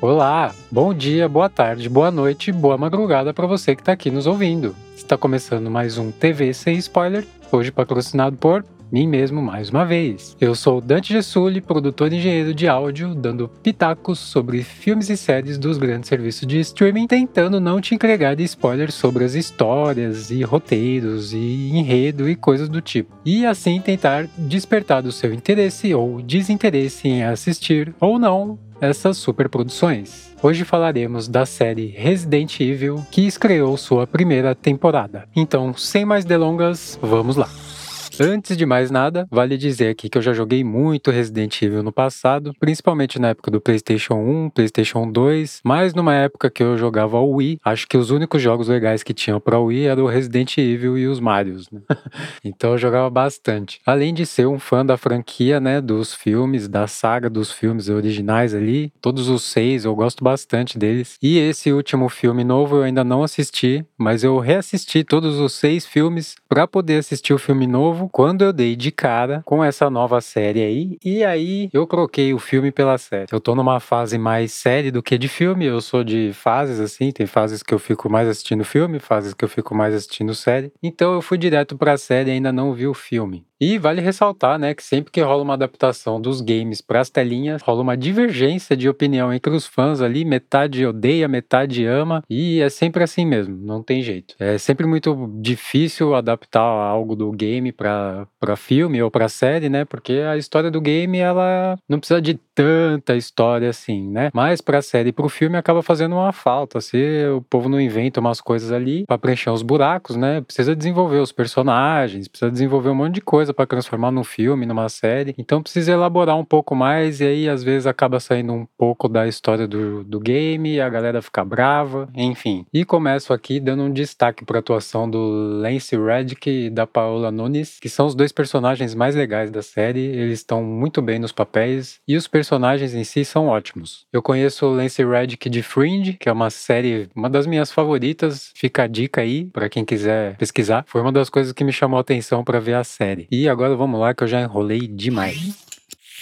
Olá, bom dia, boa tarde, boa noite, boa madrugada para você que está aqui nos ouvindo. Está começando mais um TV sem spoiler, hoje patrocinado por mim mesmo mais uma vez. Eu sou Dante Gessuli, produtor e engenheiro de áudio, dando pitacos sobre filmes e séries dos grandes serviços de streaming, tentando não te entregar de spoilers sobre as histórias e roteiros e enredo e coisas do tipo. E assim tentar despertar do seu interesse ou desinteresse em assistir ou não essas superproduções. Hoje falaremos da série Resident Evil, que estreou sua primeira temporada. Então, sem mais delongas, vamos lá. Antes de mais nada, vale dizer aqui que eu já joguei muito Resident Evil no passado, principalmente na época do PlayStation 1, PlayStation 2, mas numa época que eu jogava o Wii, acho que os únicos jogos legais que tinham para Wii eram o Resident Evil e os Marios, né? então eu jogava bastante. Além de ser um fã da franquia, né, dos filmes, da saga dos filmes originais ali, todos os seis eu gosto bastante deles. E esse último filme novo eu ainda não assisti, mas eu reassisti todos os seis filmes para poder assistir o filme novo quando eu dei de cara com essa nova série aí, e aí eu troquei o filme pela série. Eu tô numa fase mais série do que de filme, eu sou de fases assim, tem fases que eu fico mais assistindo filme, fases que eu fico mais assistindo série. Então eu fui direto pra série e ainda não vi o filme. E vale ressaltar, né, que sempre que rola uma adaptação dos games para as telinhas, rola uma divergência de opinião entre os fãs ali, metade odeia, metade ama, e é sempre assim mesmo, não tem jeito. É sempre muito difícil adaptar algo do game para filme ou para série, né? Porque a história do game ela não precisa de tanta história assim, né? Mas para série e para o filme acaba fazendo uma falta, se o povo não inventa umas coisas ali para preencher os buracos, né? Precisa desenvolver os personagens, precisa desenvolver um monte de coisa coisa para transformar num filme, numa série. Então precisa elaborar um pouco mais e aí às vezes acaba saindo um pouco da história do, do game, a galera fica brava, enfim. E começo aqui dando um destaque para a atuação do Lance Reddick e da Paola Nunes, que são os dois personagens mais legais da série. Eles estão muito bem nos papéis e os personagens em si são ótimos. Eu conheço o Lance Reddick de Fringe, que é uma série, uma das minhas favoritas. Fica a dica aí para quem quiser pesquisar. Foi uma das coisas que me chamou a atenção para ver a série. E agora vamos lá que eu já enrolei demais.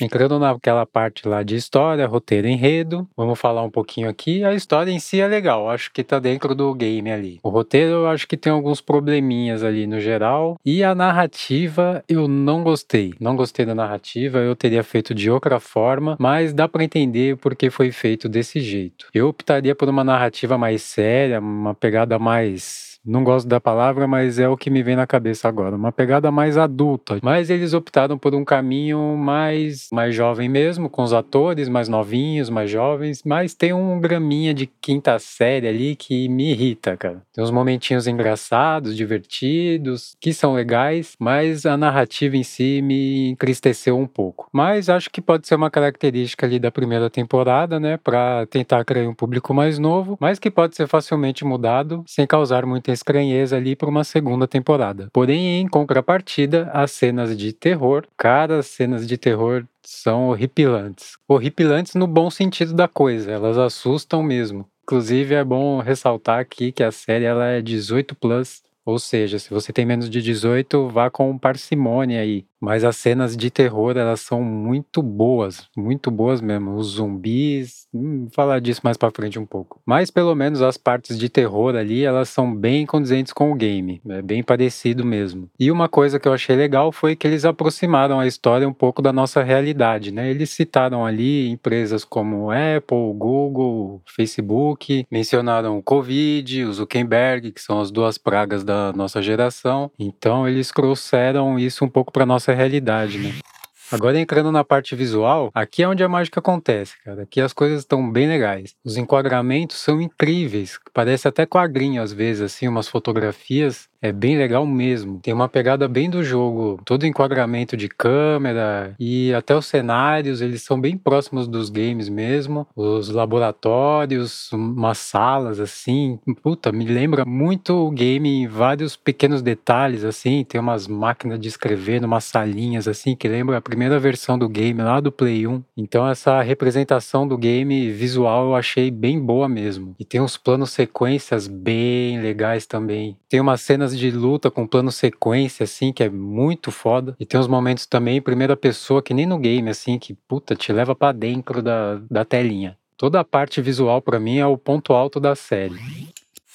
Entrando naquela parte lá de história, roteiro, enredo, vamos falar um pouquinho aqui. A história em si é legal, acho que tá dentro do game ali. O roteiro eu acho que tem alguns probleminhas ali no geral. E a narrativa eu não gostei. Não gostei da narrativa, eu teria feito de outra forma, mas dá para entender porque foi feito desse jeito. Eu optaria por uma narrativa mais séria, uma pegada mais não gosto da palavra, mas é o que me vem na cabeça agora. Uma pegada mais adulta. Mas eles optaram por um caminho mais, mais jovem mesmo, com os atores mais novinhos, mais jovens. Mas tem um graminha de quinta série ali que me irrita, cara. Tem uns momentinhos engraçados, divertidos, que são legais, mas a narrativa em si me entristeceu um pouco. Mas acho que pode ser uma característica ali da primeira temporada, né? Pra tentar criar um público mais novo, mas que pode ser facilmente mudado sem causar muita estranheza ali para uma segunda temporada. Porém, em contrapartida, as cenas de terror, cara, as cenas de terror são horripilantes. Horripilantes no bom sentido da coisa, elas assustam mesmo. Inclusive é bom ressaltar aqui que a série ela é 18 plus, ou seja, se você tem menos de 18, vá com parcimônia aí. Mas as cenas de terror, elas são muito boas, muito boas mesmo. Os zumbis, hum, vou falar disso mais para frente um pouco. Mas pelo menos as partes de terror ali, elas são bem condizentes com o game, é bem parecido mesmo. E uma coisa que eu achei legal foi que eles aproximaram a história um pouco da nossa realidade, né? Eles citaram ali empresas como Apple, Google, Facebook, mencionaram o Covid, o Zuckerberg, que são as duas pragas da nossa geração. Então eles trouxeram isso um pouco para nossa realidade, né? Agora entrando na parte visual, aqui é onde a mágica acontece, cara. Aqui as coisas estão bem legais. Os enquadramentos são incríveis, parece até quadrinho às vezes, assim, umas fotografias é bem legal mesmo. Tem uma pegada bem do jogo, todo o enquadramento de câmera e até os cenários, eles são bem próximos dos games mesmo. Os laboratórios, umas salas assim, puta, me lembra muito o game em vários pequenos detalhes assim. Tem umas máquinas de escrever, umas salinhas assim que lembra a primeira versão do game lá do Play 1. Então essa representação do game visual eu achei bem boa mesmo. E tem uns planos sequências bem legais também. Tem umas cenas de luta com plano sequência, assim, que é muito foda. E tem uns momentos também primeira pessoa, que nem no game, assim, que puta, te leva para dentro da, da telinha. Toda a parte visual para mim é o ponto alto da série.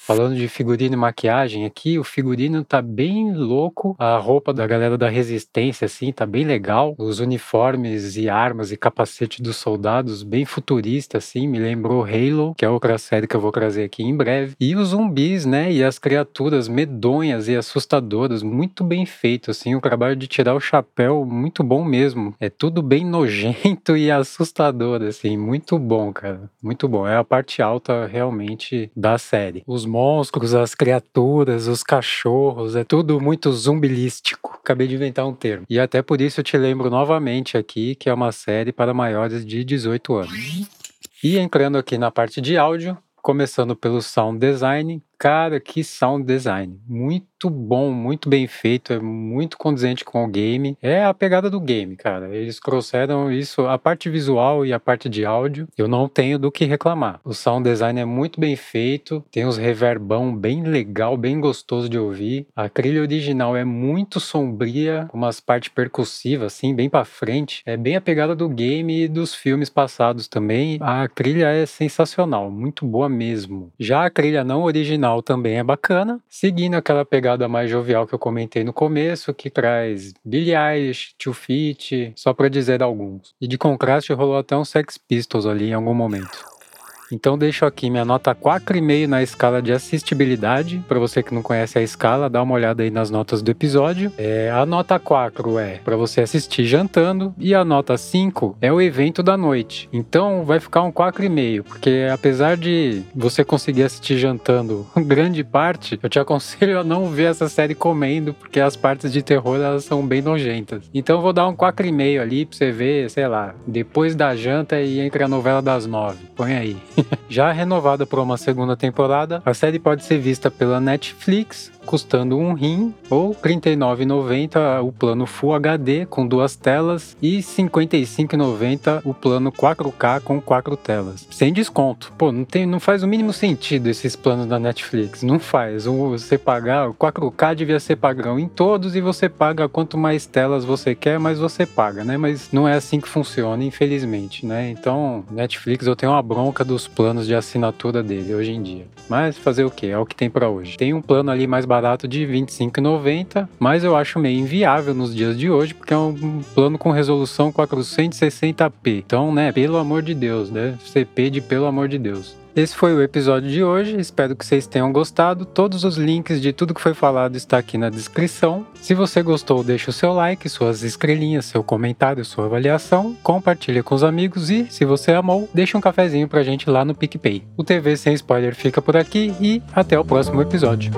Falando de figurino e maquiagem aqui, o figurino tá bem louco. A roupa da galera da resistência, assim, tá bem legal. Os uniformes e armas e capacete dos soldados, bem futurista, assim, me lembrou Halo, que é outra série que eu vou trazer aqui em breve. E os zumbis, né? E as criaturas medonhas e assustadoras, muito bem feito, assim. O trabalho de tirar o chapéu, muito bom mesmo. É tudo bem nojento e assustador, assim. Muito bom, cara. Muito bom. É a parte alta, realmente, da série. Os monstros, as criaturas, os cachorros, é tudo muito zumbilístico. Acabei de inventar um termo. E até por isso eu te lembro novamente aqui que é uma série para maiores de 18 anos. E entrando aqui na parte de áudio, começando pelo sound design, cara, que sound design. Muito bom, muito bem feito, é muito condizente com o game. É a pegada do game, cara. Eles trouxeram isso, a parte visual e a parte de áudio, eu não tenho do que reclamar. O sound design é muito bem feito, tem os reverbão bem legal, bem gostoso de ouvir. A trilha original é muito sombria, com umas partes percussivas, assim, bem para frente. É bem a pegada do game e dos filmes passados também. A trilha é sensacional, muito boa mesmo. Já a trilha não original também é bacana, seguindo aquela pegada pegada mais jovial que eu comentei no começo, que traz Billie Eilish, Too Fit, só para dizer alguns. E de contraste rolou até um Sex Pistols ali em algum momento. Então deixo aqui minha nota 4,5 na escala de assistibilidade. Para você que não conhece a escala, dá uma olhada aí nas notas do episódio. É, a nota 4 é para você assistir jantando e a nota 5 é o evento da noite. Então vai ficar um 4,5, porque apesar de você conseguir assistir jantando grande parte, eu te aconselho a não ver essa série comendo, porque as partes de terror elas são bem nojentas. Então vou dar um 4,5 ali para você ver, sei lá, depois da janta e entre a novela das nove. Põe aí. Já renovada por uma segunda temporada, a série pode ser vista pela Netflix custando um rim ou R$ 39,90 o plano Full HD com duas telas e R$ 55,90 o plano 4K com quatro telas. Sem desconto. Pô, não, tem, não faz o mínimo sentido esses planos da Netflix. Não faz. Você pagar, o 4K devia ser padrão em todos e você paga quanto mais telas você quer, mais você paga, né? Mas não é assim que funciona, infelizmente, né? Então, Netflix eu tenho uma bronca dos planos de assinatura dele hoje em dia. Mas fazer o que? É o que tem para hoje. Tem um plano ali mais barato de R$ 25,90, mas eu acho meio inviável nos dias de hoje, porque é um plano com resolução 460p. Então, né, pelo amor de Deus, né? CP de pelo amor de Deus. Esse foi o episódio de hoje, espero que vocês tenham gostado. Todos os links de tudo que foi falado está aqui na descrição. Se você gostou, deixe o seu like, suas estrelinhas, seu comentário, sua avaliação, compartilhe com os amigos e, se você amou, deixe um cafezinho pra gente lá no PicPay. O TV Sem Spoiler fica por aqui e até o próximo episódio.